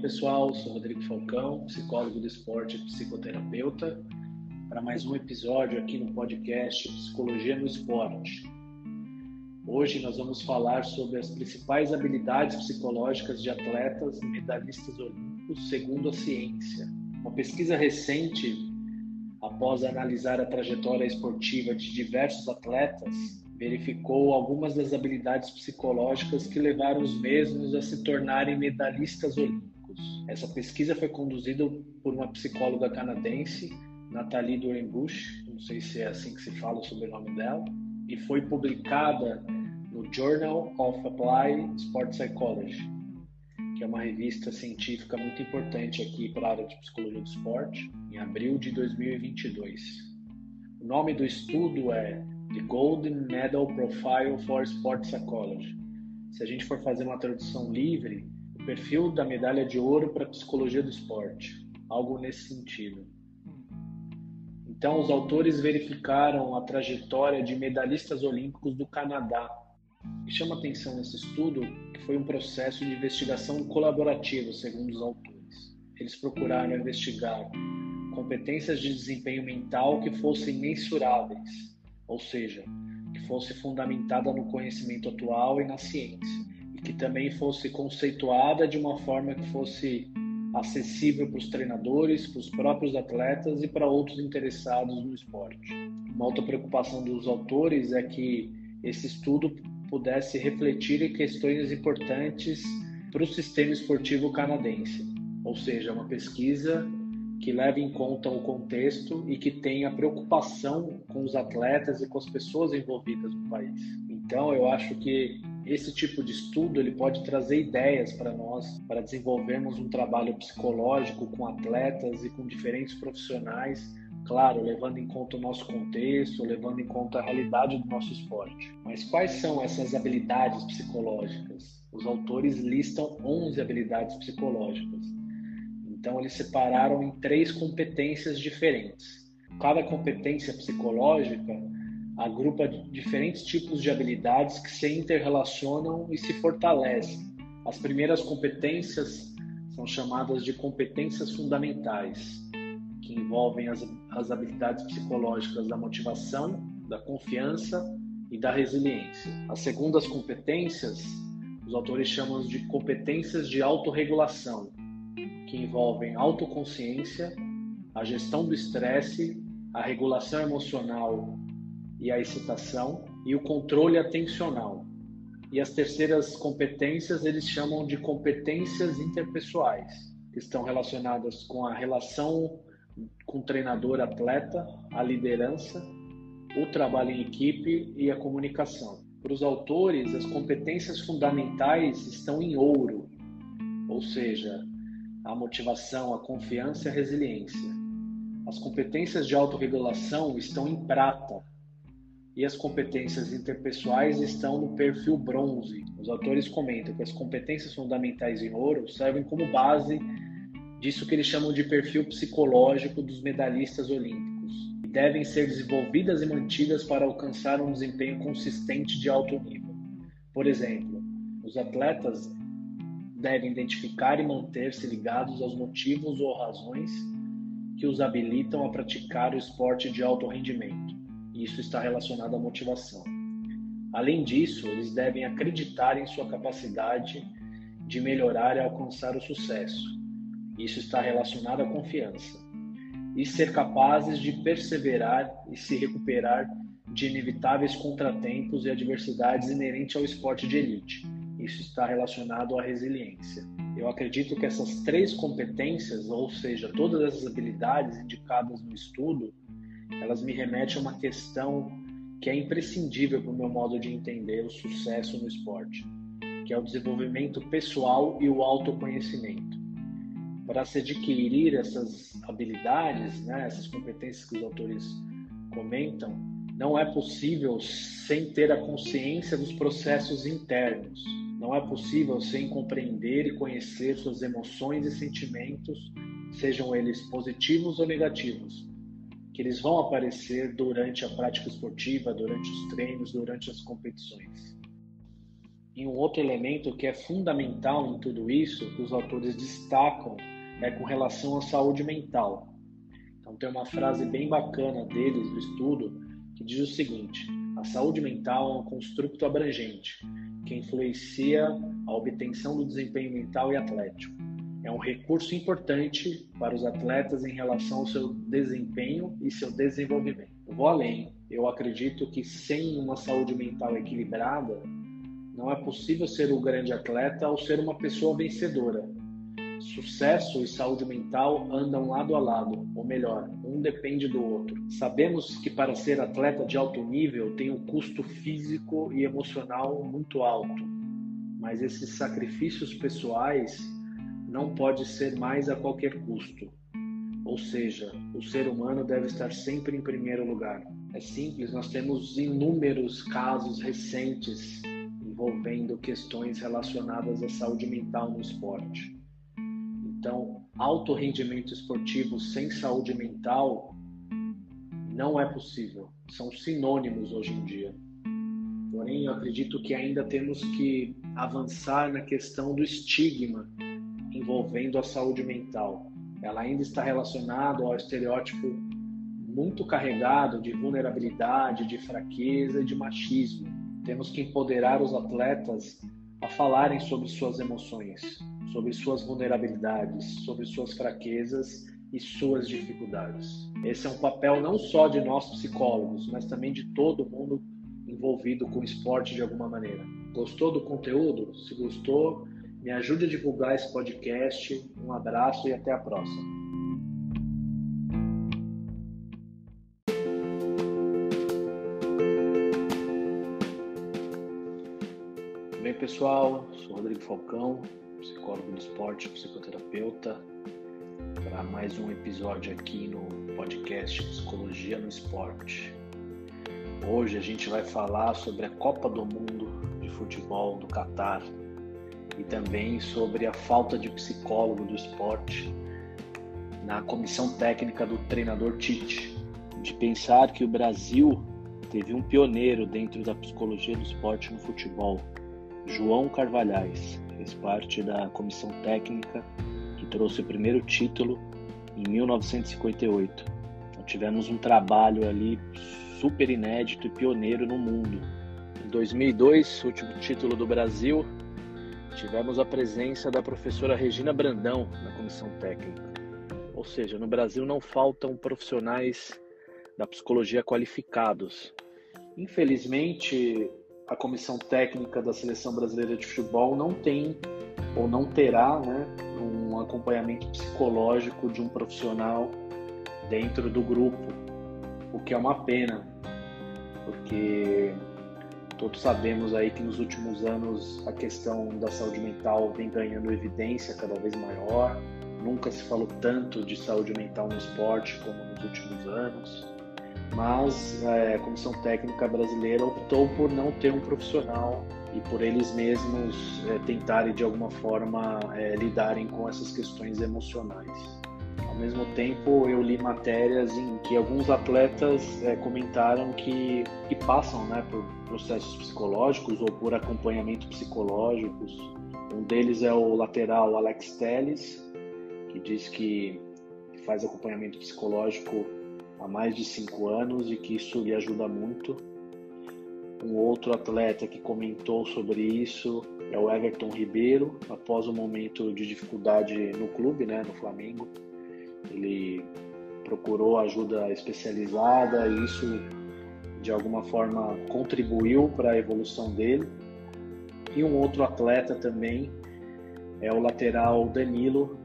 pessoal? Sou Rodrigo Falcão, psicólogo do esporte e psicoterapeuta, para mais um episódio aqui no podcast Psicologia no Esporte. Hoje nós vamos falar sobre as principais habilidades psicológicas de atletas medalhistas olímpicos segundo a ciência. Uma pesquisa recente, após analisar a trajetória esportiva de diversos atletas, verificou algumas das habilidades psicológicas que levaram os mesmos a se tornarem medalhistas olímpicos. Essa pesquisa foi conduzida por uma psicóloga canadense, Nathalie Dorenbush, não sei se é assim que se fala sobre o nome dela, e foi publicada no Journal of Applied Sport Psychology, que é uma revista científica muito importante aqui para a área de psicologia do esporte, em abril de 2022. O nome do estudo é The Golden Medal Profile for Sport Psychology. Se a gente for fazer uma tradução livre, perfil da medalha de ouro para a psicologia do esporte, algo nesse sentido. Então, os autores verificaram a trajetória de medalhistas olímpicos do Canadá. E chama atenção nesse estudo que foi um processo de investigação colaborativo, segundo os autores. Eles procuraram investigar competências de desempenho mental que fossem mensuráveis ou seja, que fosse fundamentada no conhecimento atual e na ciência, que também fosse conceituada de uma forma que fosse acessível para os treinadores, para os próprios atletas e para outros interessados no esporte. Uma outra preocupação dos autores é que esse estudo pudesse refletir questões importantes para o sistema esportivo canadense, ou seja, uma pesquisa que leve em conta o contexto e que tenha preocupação com os atletas e com as pessoas envolvidas no país. Então, eu acho que esse tipo de estudo ele pode trazer ideias para nós para desenvolvermos um trabalho psicológico com atletas e com diferentes profissionais claro, levando em conta o nosso contexto, levando em conta a realidade do nosso esporte. Mas quais são essas habilidades psicológicas? Os autores listam 11 habilidades psicológicas. Então, eles separaram em três competências diferentes. Cada competência psicológica agrupa diferentes tipos de habilidades que se interrelacionam e se fortalecem. As primeiras competências são chamadas de competências fundamentais, que envolvem as, as habilidades psicológicas da motivação, da confiança e da resiliência. As segundas competências, os autores chamam de competências de autorregulação, que envolvem autoconsciência, a gestão do estresse, a regulação emocional e a excitação e o controle atencional. E as terceiras competências eles chamam de competências interpessoais, que estão relacionadas com a relação com o treinador-atleta, a liderança, o trabalho em equipe e a comunicação. Para os autores, as competências fundamentais estão em ouro, ou seja, a motivação, a confiança e a resiliência. As competências de autorregulação estão em prata e as competências interpessoais estão no perfil bronze. Os autores comentam que as competências fundamentais em ouro servem como base disso que eles chamam de perfil psicológico dos medalhistas olímpicos e devem ser desenvolvidas e mantidas para alcançar um desempenho consistente de alto nível. Por exemplo, os atletas devem identificar e manter-se ligados aos motivos ou razões que os habilitam a praticar o esporte de alto rendimento. Isso está relacionado à motivação. Além disso, eles devem acreditar em sua capacidade de melhorar e alcançar o sucesso. Isso está relacionado à confiança. E ser capazes de perseverar e se recuperar de inevitáveis contratempos e adversidades inerentes ao esporte de elite isso está relacionado à resiliência. Eu acredito que essas três competências, ou seja, todas essas habilidades indicadas no estudo, elas me remetem a uma questão que é imprescindível para o meu modo de entender o sucesso no esporte, que é o desenvolvimento pessoal e o autoconhecimento. Para se adquirir essas habilidades, né, essas competências que os autores comentam, não é possível sem ter a consciência dos processos internos não é possível sem compreender e conhecer suas emoções e sentimentos, sejam eles positivos ou negativos, que eles vão aparecer durante a prática esportiva, durante os treinos, durante as competições. E um outro elemento que é fundamental em tudo isso, que os autores destacam, é com relação à saúde mental. Então tem uma frase bem bacana deles do estudo que diz o seguinte: a saúde mental é um construto abrangente que influencia a obtenção do desempenho mental e atlético. É um recurso importante para os atletas em relação ao seu desempenho e seu desenvolvimento. Vou além. Eu acredito que sem uma saúde mental equilibrada, não é possível ser um grande atleta ou ser uma pessoa vencedora. Sucesso e saúde mental andam lado a lado, ou melhor, um depende do outro. Sabemos que para ser atleta de alto nível tem um custo físico e emocional muito alto, mas esses sacrifícios pessoais não pode ser mais a qualquer custo. Ou seja, o ser humano deve estar sempre em primeiro lugar. É simples, nós temos inúmeros casos recentes envolvendo questões relacionadas à saúde mental no esporte. Então, alto rendimento esportivo sem saúde mental não é possível. São sinônimos hoje em dia. Porém, eu acredito que ainda temos que avançar na questão do estigma envolvendo a saúde mental. Ela ainda está relacionada ao estereótipo muito carregado de vulnerabilidade, de fraqueza e de machismo temos que empoderar os atletas a falarem sobre suas emoções, sobre suas vulnerabilidades, sobre suas fraquezas e suas dificuldades. Esse é um papel não só de nós psicólogos, mas também de todo mundo envolvido com o esporte de alguma maneira. Gostou do conteúdo? Se gostou, me ajude a divulgar esse podcast. Um abraço e até a próxima. pessoal, sou Rodrigo Falcão, psicólogo do esporte, psicoterapeuta, para mais um episódio aqui no podcast Psicologia no Esporte. Hoje a gente vai falar sobre a Copa do Mundo de Futebol do Catar e também sobre a falta de psicólogo do esporte na comissão técnica do treinador Tite. De pensar que o Brasil teve um pioneiro dentro da psicologia do esporte no futebol, João Carvalhais, fez parte da comissão técnica que trouxe o primeiro título em 1958. Então, tivemos um trabalho ali super inédito e pioneiro no mundo. Em 2002, último título do Brasil, tivemos a presença da professora Regina Brandão na comissão técnica. Ou seja, no Brasil não faltam profissionais da psicologia qualificados. Infelizmente, a comissão técnica da seleção brasileira de futebol não tem ou não terá né, um acompanhamento psicológico de um profissional dentro do grupo, o que é uma pena, porque todos sabemos aí que nos últimos anos a questão da saúde mental vem ganhando evidência cada vez maior. Nunca se falou tanto de saúde mental no esporte como nos últimos anos mas é, a comissão técnica brasileira optou por não ter um profissional e por eles mesmos é, tentarem de alguma forma é, lidarem com essas questões emocionais. Ao mesmo tempo, eu li matérias em que alguns atletas é, comentaram que, que passam né, por processos psicológicos ou por acompanhamento psicológicos. Um deles é o lateral Alex Telles, que diz que faz acompanhamento psicológico há mais de cinco anos e que isso lhe ajuda muito. Um outro atleta que comentou sobre isso é o Everton Ribeiro, após um momento de dificuldade no clube, né, no Flamengo. Ele procurou ajuda especializada e isso de alguma forma contribuiu para a evolução dele. E um outro atleta também é o lateral Danilo,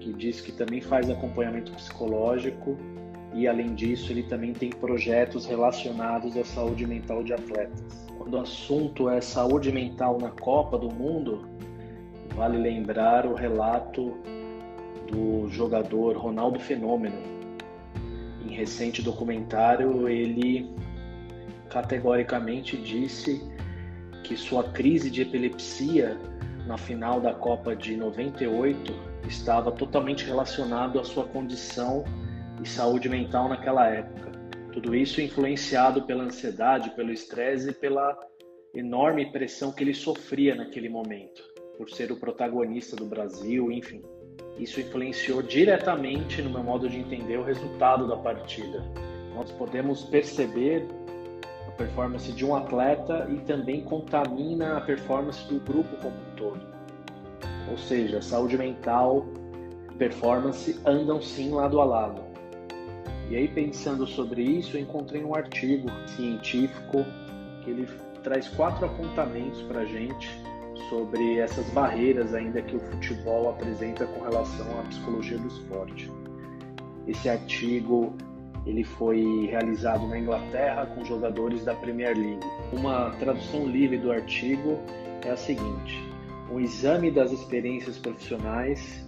que diz que também faz acompanhamento psicológico e além disso ele também tem projetos relacionados à saúde mental de atletas. Quando o assunto é saúde mental na Copa do Mundo, vale lembrar o relato do jogador Ronaldo Fenômeno. Em recente documentário, ele categoricamente disse que sua crise de epilepsia na final da Copa de 98 estava totalmente relacionado à sua condição e saúde mental naquela época. Tudo isso influenciado pela ansiedade, pelo estresse e pela enorme pressão que ele sofria naquele momento, por ser o protagonista do Brasil, enfim. Isso influenciou diretamente no meu modo de entender o resultado da partida. Nós podemos perceber a performance de um atleta e também contamina a performance do grupo como um todo. Ou seja, saúde mental e performance andam sim lado a lado. E aí, pensando sobre isso, eu encontrei um artigo científico que ele traz quatro apontamentos para a gente sobre essas barreiras ainda que o futebol apresenta com relação à psicologia do esporte. Esse artigo ele foi realizado na Inglaterra com jogadores da Premier League. Uma tradução livre do artigo é a seguinte: um exame das experiências profissionais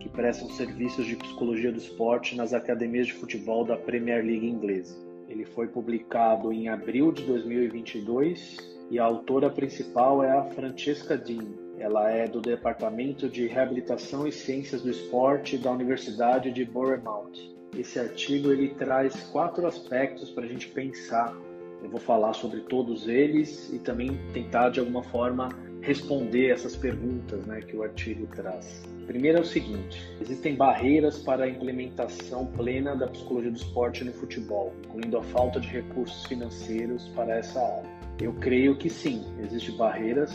que prestam serviços de psicologia do esporte nas academias de futebol da Premier League inglesa. Ele foi publicado em abril de 2022 e a autora principal é a Francesca Dean. Ela é do Departamento de Reabilitação e Ciências do Esporte da Universidade de Bournemouth. Esse artigo ele traz quatro aspectos para a gente pensar. Eu vou falar sobre todos eles e também tentar de alguma forma responder essas perguntas né, que o artigo traz. Primeiro é o seguinte: existem barreiras para a implementação plena da psicologia do esporte no futebol, incluindo a falta de recursos financeiros para essa área. Eu creio que sim, existem barreiras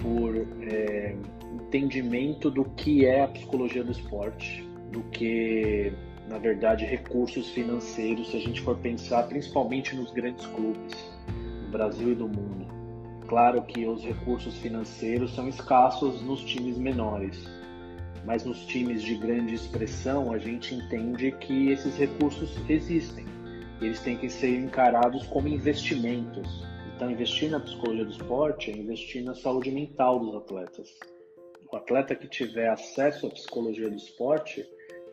por é, entendimento do que é a psicologia do esporte, do que, na verdade, recursos financeiros, se a gente for pensar principalmente nos grandes clubes, do Brasil e do mundo. Claro que os recursos financeiros são escassos nos times menores, mas nos times de grande expressão a gente entende que esses recursos existem. Eles têm que ser encarados como investimentos. Então, investir na psicologia do esporte é investir na saúde mental dos atletas. O atleta que tiver acesso à psicologia do esporte,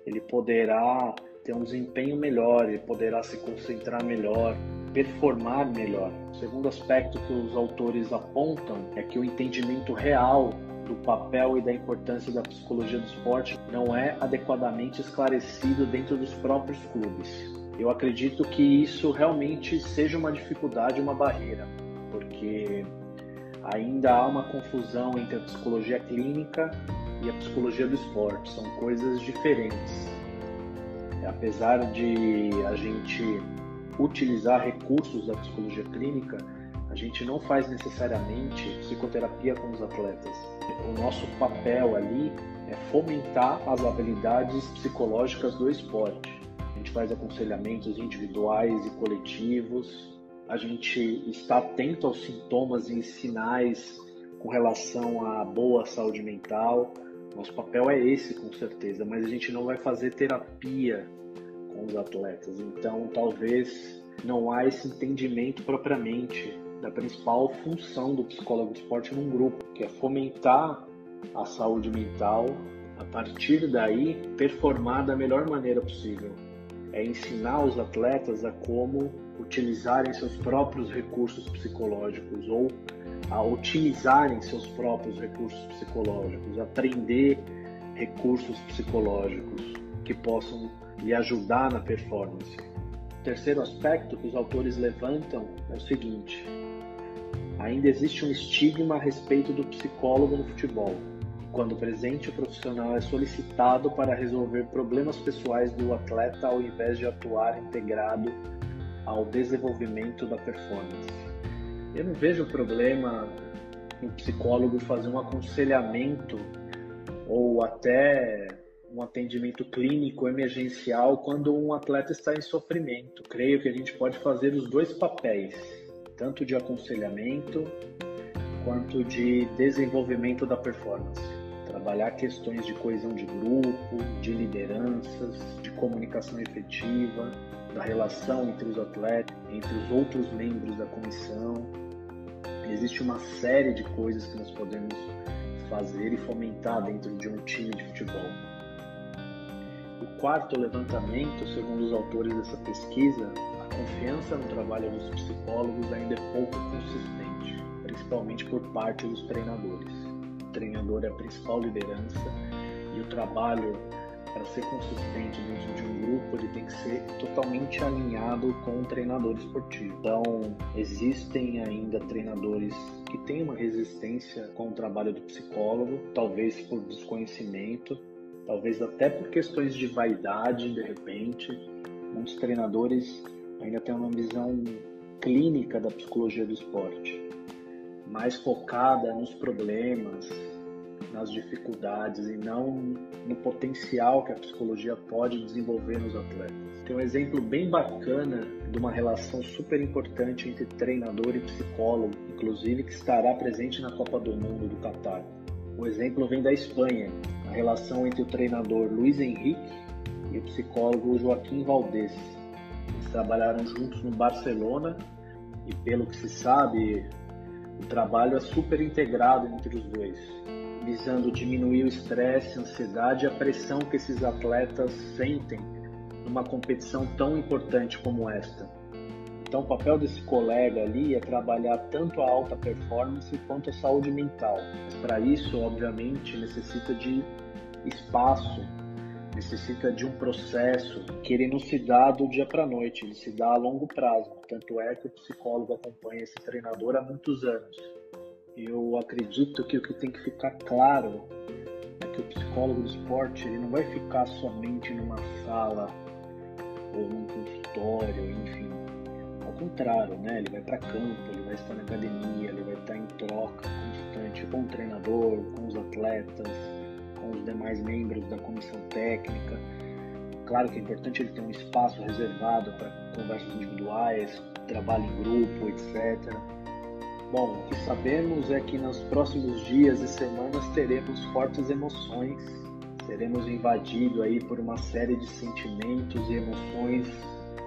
ele poderá ter um desempenho melhor, ele poderá se concentrar melhor, performar melhor. O segundo aspecto que os autores apontam é que o entendimento real do papel e da importância da psicologia do esporte não é adequadamente esclarecido dentro dos próprios clubes. Eu acredito que isso realmente seja uma dificuldade, uma barreira, porque ainda há uma confusão entre a psicologia clínica e a psicologia do esporte, são coisas diferentes. Apesar de a gente utilizar recursos da psicologia clínica, a gente não faz necessariamente psicoterapia com os atletas. O nosso papel ali é fomentar as habilidades psicológicas do esporte. Gente faz aconselhamentos individuais e coletivos, a gente está atento aos sintomas e sinais com relação à boa saúde mental. Nosso papel é esse, com certeza, mas a gente não vai fazer terapia com os atletas. Então, talvez não há esse entendimento propriamente da principal função do psicólogo de esporte num grupo, que é fomentar a saúde mental, a partir daí performar da melhor maneira possível. É ensinar os atletas a como utilizarem seus próprios recursos psicológicos ou a otimizarem seus próprios recursos psicológicos, aprender recursos psicológicos que possam lhe ajudar na performance. O terceiro aspecto que os autores levantam é o seguinte: ainda existe um estigma a respeito do psicólogo no futebol. Quando presente, o profissional é solicitado para resolver problemas pessoais do atleta ao invés de atuar integrado ao desenvolvimento da performance. Eu não vejo problema em psicólogo fazer um aconselhamento ou até um atendimento clínico emergencial quando um atleta está em sofrimento. Creio que a gente pode fazer os dois papéis, tanto de aconselhamento quanto de desenvolvimento da performance. Trabalhar questões de coesão de grupo, de lideranças, de comunicação efetiva, da relação entre os atletas, entre os outros membros da comissão. Existe uma série de coisas que nós podemos fazer e fomentar dentro de um time de futebol. O quarto levantamento, segundo os autores dessa pesquisa, a confiança no trabalho dos psicólogos ainda é pouco consistente, principalmente por parte dos treinadores. Treinador é a principal liderança e o trabalho para ser consistente dentro de um grupo, ele tem que ser totalmente alinhado com o treinador esportivo. Então, existem ainda treinadores que têm uma resistência com o trabalho do psicólogo, talvez por desconhecimento, talvez até por questões de vaidade, de repente. Muitos treinadores ainda têm uma visão clínica da psicologia do esporte, mais focada nos problemas, nas dificuldades e não no potencial que a psicologia pode desenvolver nos atletas. Tem um exemplo bem bacana de uma relação super importante entre treinador e psicólogo, inclusive que estará presente na Copa do Mundo do Catar. O exemplo vem da Espanha, a relação entre o treinador Luiz Henrique e o psicólogo Joaquim Valdés. Eles trabalharam juntos no Barcelona e, pelo que se sabe, o trabalho é super integrado entre os dois visando diminuir o estresse, a ansiedade e a pressão que esses atletas sentem numa competição tão importante como esta. Então, o papel desse colega ali é trabalhar tanto a alta performance quanto a saúde mental. Mas para isso, obviamente, necessita de espaço, necessita de um processo que ele não se dá do dia para noite, ele se dá a longo prazo. Tanto é que o psicólogo acompanha esse treinador há muitos anos. Eu acredito que o que tem que ficar claro é que o psicólogo do esporte ele não vai ficar somente numa sala ou num consultório, enfim. Ao contrário, né? Ele vai para campo, ele vai estar na academia, ele vai estar em troca constante com o treinador, com os atletas, com os demais membros da comissão técnica. Claro que é importante ele ter um espaço reservado para conversas individuais, trabalho em grupo, etc Bom, o que sabemos é que nos próximos dias e semanas teremos fortes emoções, seremos invadidos aí por uma série de sentimentos e emoções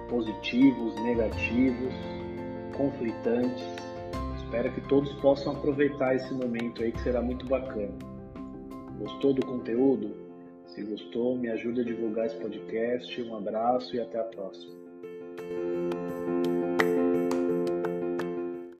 positivos, negativos, conflitantes. Espero que todos possam aproveitar esse momento aí que será muito bacana. Gostou do conteúdo? Se gostou, me ajuda a divulgar esse podcast. Um abraço e até a próxima.